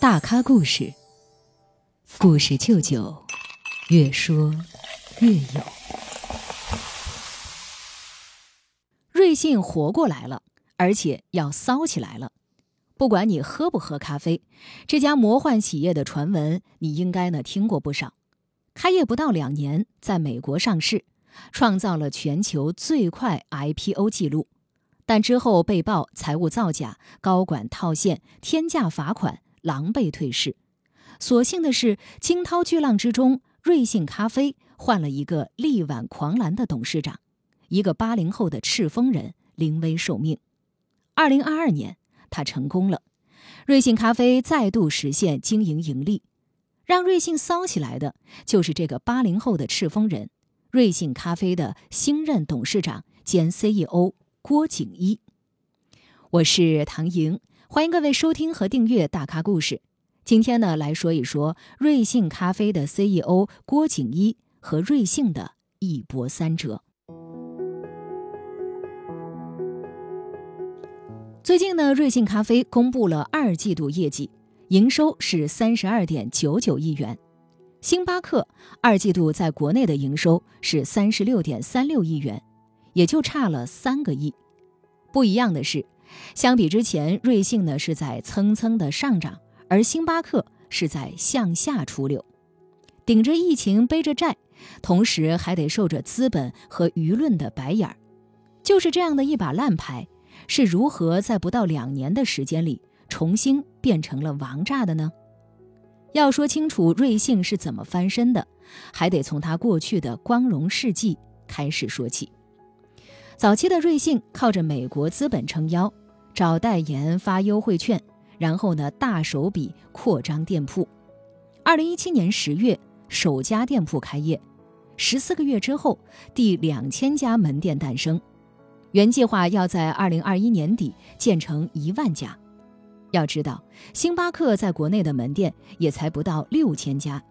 大咖故事，故事舅舅，越说越有。瑞幸活过来了，而且要骚起来了。不管你喝不喝咖啡，这家魔幻企业的传闻你应该呢听过不少。开业不到两年，在美国上市，创造了全球最快 IPO 记录。但之后被曝财务造假、高管套现、天价罚款，狼狈退市。所幸的是，惊涛巨浪之中，瑞幸咖啡换了一个力挽狂澜的董事长，一个八零后的赤峰人临危受命。二零二二年，他成功了，瑞幸咖啡再度实现经营盈利。让瑞幸骚起来的，就是这个八零后的赤峰人，瑞幸咖啡的新任董事长兼 CEO。郭景一，我是唐莹，欢迎各位收听和订阅《大咖故事》。今天呢，来说一说瑞幸咖啡的 CEO 郭景一和瑞幸的一波三折。最近呢，瑞幸咖啡公布了二季度业绩，营收是三十二点九九亿元。星巴克二季度在国内的营收是三十六点三六亿元。也就差了三个亿。不一样的是，相比之前，瑞幸呢是在蹭蹭的上涨，而星巴克是在向下出溜，顶着疫情背着债，同时还得受着资本和舆论的白眼儿。就是这样的一把烂牌，是如何在不到两年的时间里重新变成了王炸的呢？要说清楚瑞幸是怎么翻身的，还得从他过去的光荣事迹开始说起。早期的瑞幸靠着美国资本撑腰，找代言发优惠券，然后呢大手笔扩张店铺。二零一七年十月，首家店铺开业，十四个月之后，第两千家门店诞生。原计划要在二零二一年底建成一万家。要知道，星巴克在国内的门店也才不到六千家，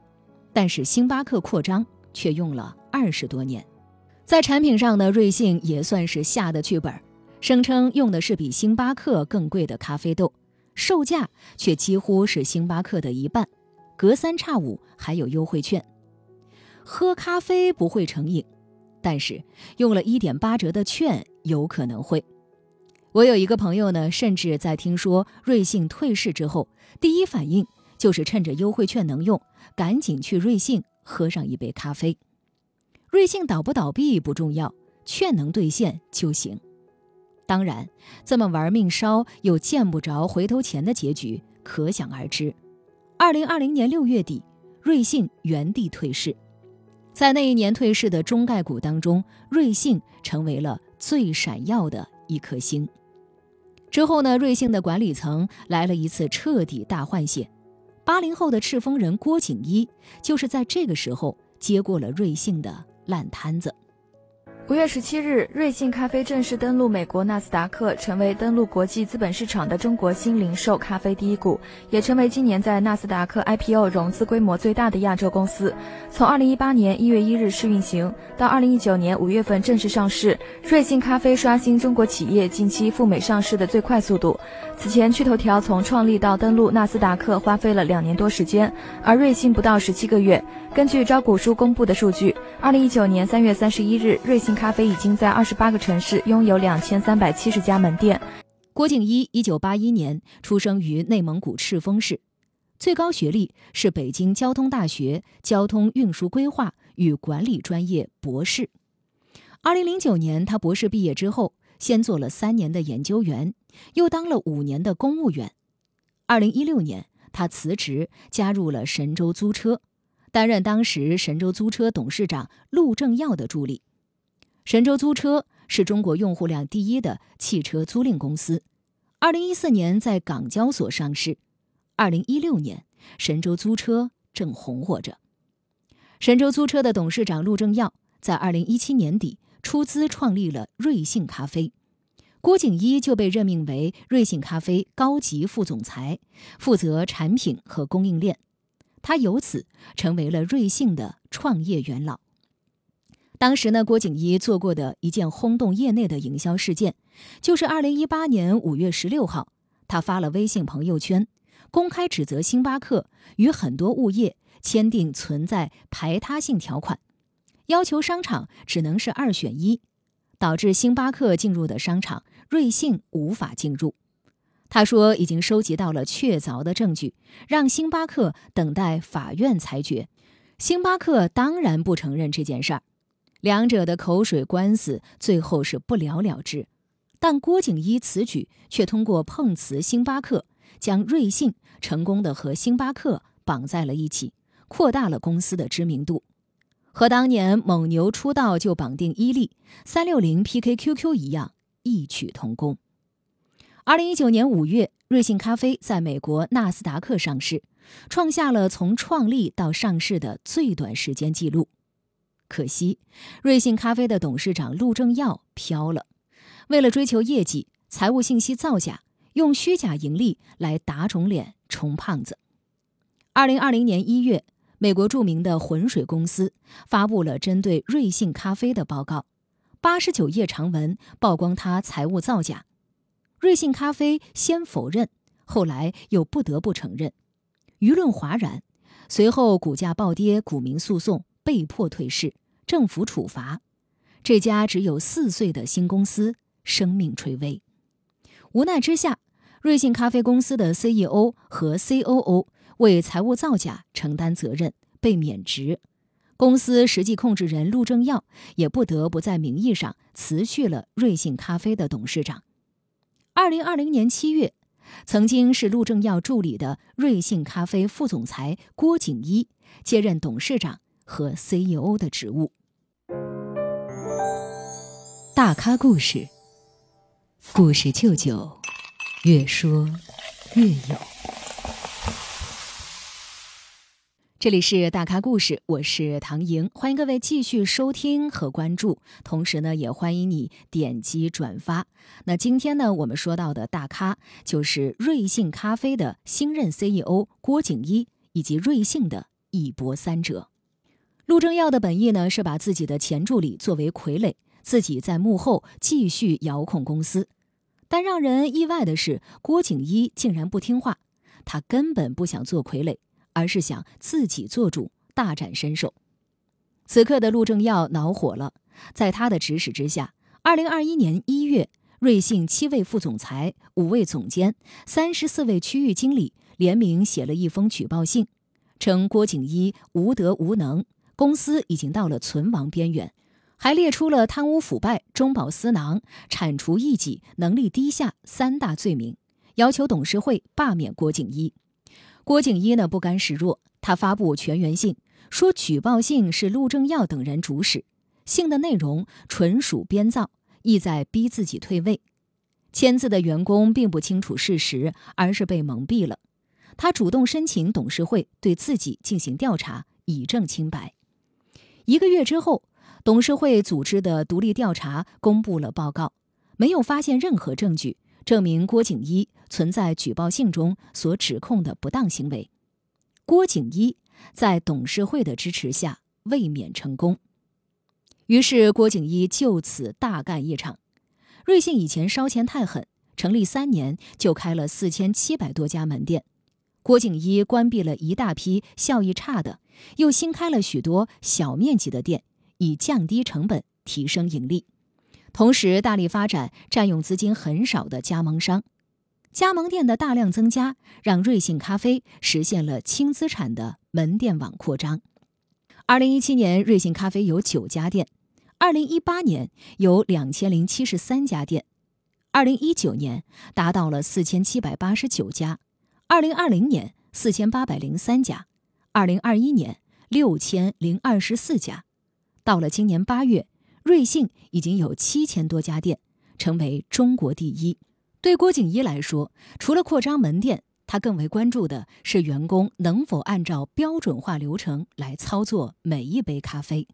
但是星巴克扩张却用了二十多年。在产品上呢，瑞幸也算是下的剧本，声称用的是比星巴克更贵的咖啡豆，售价却几乎是星巴克的一半，隔三差五还有优惠券。喝咖啡不会成瘾，但是用了一点八折的券有可能会。我有一个朋友呢，甚至在听说瑞幸退市之后，第一反应就是趁着优惠券能用，赶紧去瑞幸喝上一杯咖啡。瑞幸倒不倒闭不重要，券能兑现就行。当然，这么玩命烧又见不着回头钱的结局可想而知。二零二零年六月底，瑞幸原地退市。在那一年退市的中概股当中，瑞幸成为了最闪耀的一颗星。之后呢，瑞幸的管理层来了一次彻底大换血。八零后的赤峰人郭景一，就是在这个时候接过了瑞幸的。烂摊子。五月十七日，瑞幸咖啡正式登陆美国纳斯达克，成为登陆国际资本市场的中国新零售咖啡第一股，也成为今年在纳斯达克 IPO 融资规模最大的亚洲公司。从二零一八年一月一日试运行到二零一九年五月份正式上市，瑞幸咖啡刷新中国企业近期赴美上市的最快速度。此前，趣头条从创立到登陆纳斯达克花费了两年多时间，而瑞幸不到十七个月。根据招股书公布的数据，二零一九年三月三十一日，瑞幸咖啡已经在二十八个城市拥有两千三百七十家门店。郭景一一九八一年出生于内蒙古赤峰市，最高学历是北京交通大学交通运输规划与管理专业博士。二零零九年，他博士毕业之后，先做了三年的研究员，又当了五年的公务员。二零一六年，他辞职，加入了神州租车。担任当时神州租车董事长陆正耀的助理。神州租车是中国用户量第一的汽车租赁公司，二零一四年在港交所上市，二零一六年神州租车正红火着。神州租车的董事长陆正耀在二零一七年底出资创立了瑞幸咖啡，郭景一就被任命为瑞幸咖啡高级副总裁，负责产品和供应链。他由此成为了瑞幸的创业元老。当时呢，郭景一做过的一件轰动业内的营销事件，就是二零一八年五月十六号，他发了微信朋友圈，公开指责星巴克与很多物业签订存在排他性条款，要求商场只能是二选一，导致星巴克进入的商场瑞幸无法进入。他说，已经收集到了确凿的证据，让星巴克等待法院裁决。星巴克当然不承认这件事儿，两者的口水官司最后是不了了之。但郭景一此举却通过碰瓷星巴克，将瑞幸成功的和星巴克绑在了一起，扩大了公司的知名度，和当年蒙牛出道就绑定伊利、三六零 PK QQ 一样异曲同工。二零一九年五月，瑞幸咖啡在美国纳斯达克上市，创下了从创立到上市的最短时间记录。可惜，瑞幸咖啡的董事长陆正耀飘了。为了追求业绩，财务信息造假，用虚假盈利来打肿脸充胖子。二零二零年一月，美国著名的浑水公司发布了针对瑞幸咖啡的报告，八十九页长文曝光他财务造假。瑞幸咖啡先否认，后来又不得不承认，舆论哗然，随后股价暴跌，股民诉讼被迫退市，政府处罚这家只有四岁的新公司。生命垂危，无奈之下，瑞幸咖啡公司的 CEO 和 COO 为财务造假承担责任，被免职。公司实际控制人陆正耀也不得不在名义上辞去了瑞幸咖啡的董事长。二零二零年七月，曾经是陆正耀助理的瑞幸咖啡副总裁郭景一接任董事长和 CEO 的职务。大咖故事。故事舅舅，越说越有。这里是大咖故事，我是唐莹，欢迎各位继续收听和关注，同时呢，也欢迎你点击转发。那今天呢，我们说到的大咖就是瑞幸咖啡的新任 CEO 郭景一，以及瑞幸的一波三折。陆正耀的本意呢，是把自己的前助理作为傀儡，自己在幕后继续遥控公司。但让人意外的是，郭景一竟然不听话，他根本不想做傀儡，而是想自己做主，大展身手。此刻的陆正耀恼火了，在他的指使之下，二零二一年一月，瑞幸七位副总裁、五位总监、三十四位区域经理联名写了一封举报信，称郭景一无德无能，公司已经到了存亡边缘。还列出了贪污腐败、中饱私囊、铲除异己、能力低下三大罪名，要求董事会罢免郭景一。郭景一呢不甘示弱，他发布全员信，说举报信是陆正耀等人主使，信的内容纯属编造，意在逼自己退位。签字的员工并不清楚事实，而是被蒙蔽了。他主动申请董事会对自己进行调查，以证清白。一个月之后。董事会组织的独立调查公布了报告，没有发现任何证据证明郭景一存在举报信中所指控的不当行为。郭景一在董事会的支持下卫冕成功，于是郭景一就此大干一场。瑞幸以前烧钱太狠，成立三年就开了四千七百多家门店，郭景一关闭了一大批效益差的，又新开了许多小面积的店。以降低成本、提升盈利，同时大力发展占用资金很少的加盟商。加盟店的大量增加，让瑞幸咖啡实现了轻资产的门店网扩张。二零一七年，瑞幸咖啡有九家店；二零一八年有两千零七十三家店；二零一九年达到了四千七百八十九家；二零二零年四千八百零三家；二零二一年六千零二十四家。到了今年八月，瑞幸已经有七千多家店，成为中国第一。对郭景一来说，除了扩张门店，他更为关注的是员工能否按照标准化流程来操作每一杯咖啡。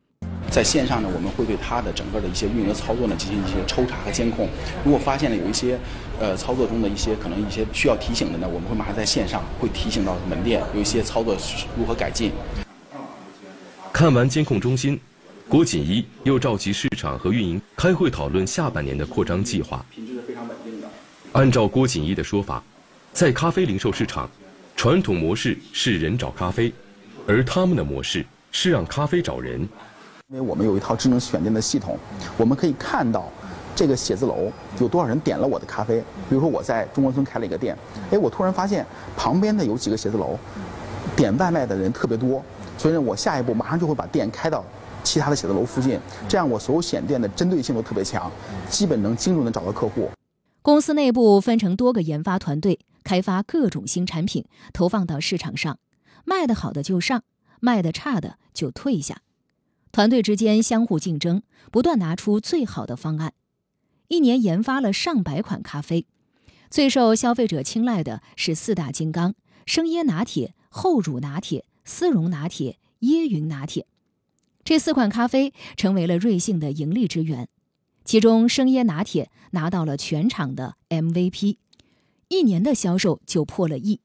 在线上呢，我们会对他的整个的一些运营操作呢进行一些抽查和监控。如果发现了有一些，呃，操作中的一些可能一些需要提醒的呢，我们会马上在线上会提醒到门店有一些操作如何改进。看完监控中心。郭锦一又召集市场和运营开会讨论下半年的扩张计划。品质是非常稳定的。按照郭锦一的说法，在咖啡零售市场，传统模式是人找咖啡，而他们的模式是让咖啡找人。因为我们有一套智能选店的系统，我们可以看到这个写字楼有多少人点了我的咖啡。比如说我在中关村开了一个店，哎，我突然发现旁边的有几个写字楼点外卖的人特别多，所以呢，我下一步马上就会把店开到其他的写字楼附近，这样我所有选店的针对性都特别强，基本能精准的找到客户。公司内部分成多个研发团队，开发各种新产品，投放到市场上，卖得好的就上，卖得差的就退下。团队之间相互竞争，不断拿出最好的方案。一年研发了上百款咖啡，最受消费者青睐的是四大金刚：生椰拿铁、厚乳拿铁、丝绒拿铁、椰云拿铁。这四款咖啡成为了瑞幸的盈利之源。其中，生椰拿铁拿到了全场的 MVP，一年的销售就破了亿。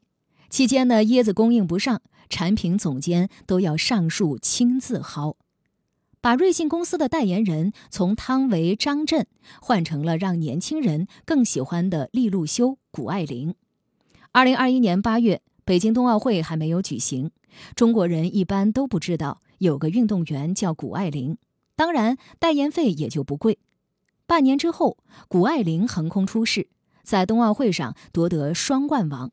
期间呢，椰子供应不上，产品总监都要上树亲自薅。把瑞幸公司的代言人从汤唯、张震换成了让年轻人更喜欢的利路修、谷爱凌。二零二一年八月，北京冬奥会还没有举行，中国人一般都不知道有个运动员叫谷爱凌，当然代言费也就不贵。半年之后，谷爱凌横空出世，在冬奥会上夺得双冠王，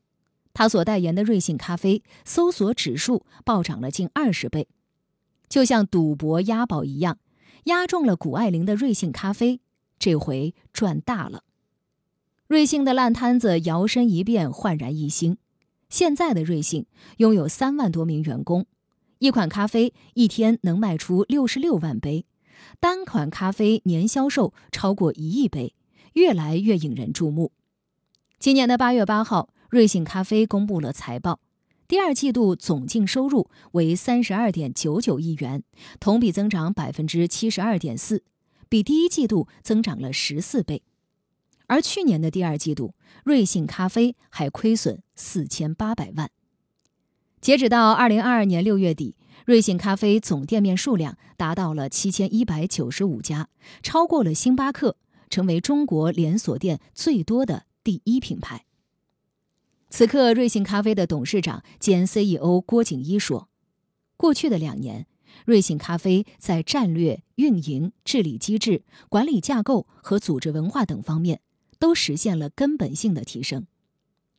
她所代言的瑞幸咖啡搜索指数暴涨了近二十倍。就像赌博押宝一样，押中了谷爱凌的瑞幸咖啡，这回赚大了。瑞幸的烂摊子摇身一变，焕然一新。现在的瑞幸拥有三万多名员工，一款咖啡一天能卖出六十六万杯，单款咖啡年销售超过一亿杯，越来越引人注目。今年的八月八号，瑞幸咖啡公布了财报。第二季度总净收入为三十二点九九亿元，同比增长百分之七十二点四，比第一季度增长了十四倍。而去年的第二季度，瑞幸咖啡还亏损四千八百万。截止到二零二二年六月底，瑞幸咖啡总店面数量达到了七千一百九十五家，超过了星巴克，成为中国连锁店最多的第一品牌。此刻，瑞幸咖啡的董事长兼 CEO 郭景一说：“过去的两年，瑞幸咖啡在战略、运营、治理机制、管理架构和组织文化等方面都实现了根本性的提升。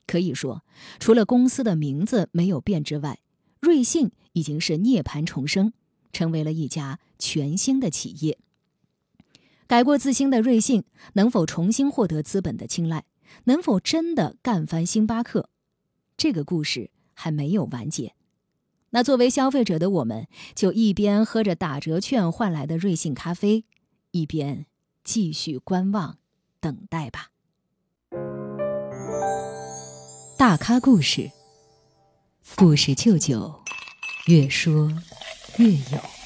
可以说，除了公司的名字没有变之外，瑞幸已经是涅槃重生，成为了一家全新的企业。改过自新的瑞幸能否重新获得资本的青睐？”能否真的干翻星巴克？这个故事还没有完结。那作为消费者的我们，就一边喝着打折券换来的瑞幸咖啡，一边继续观望、等待吧。大咖故事，故事舅舅，越说越有。